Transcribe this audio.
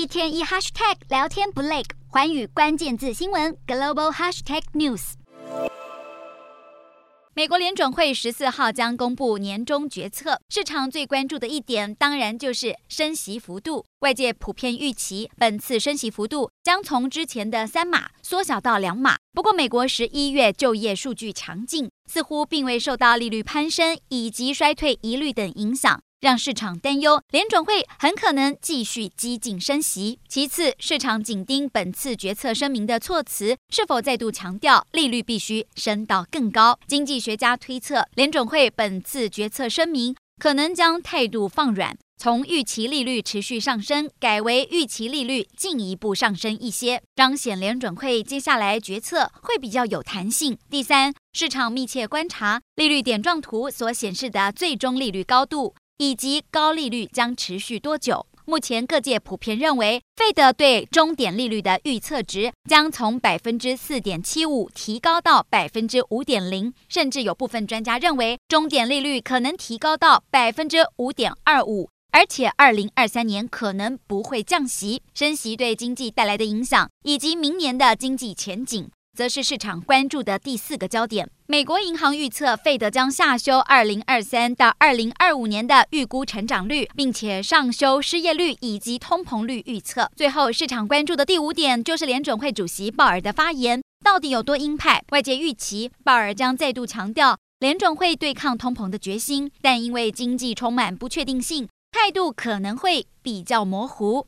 一天一 hashtag 聊天不累，寰宇关键字新闻 global hashtag news。美国联准会十四号将公布年终决策，市场最关注的一点当然就是升息幅度。外界普遍预期本次升息幅度将从之前的三码缩小到两码。不过，美国十一月就业数据强劲，似乎并未受到利率攀升以及衰退疑虑等影响。让市场担忧，联准会很可能继续激进升息。其次，市场紧盯本次决策声明的措辞，是否再度强调利率必须升到更高。经济学家推测，联准会本次决策声明可能将态度放软，从预期利率持续上升改为预期利率进一步上升一些，彰显联准会接下来决策会比较有弹性。第三，市场密切观察利率点状图所显示的最终利率高度。以及高利率将持续多久？目前各界普遍认为费德对终点利率的预测值将从百分之四点七五提高到百分之五点零，甚至有部分专家认为，终点利率可能提高到百分之五点二五，而且二零二三年可能不会降息。升息对经济带来的影响，以及明年的经济前景。则是市场关注的第四个焦点。美国银行预测，费德将下修二零二三到二零二五年的预估成长率，并且上修失业率以及通膨率预测。最后，市场关注的第五点就是联准会主席鲍尔的发言到底有多鹰派？外界预期鲍尔将再度强调联准会对抗通膨的决心，但因为经济充满不确定性，态度可能会比较模糊。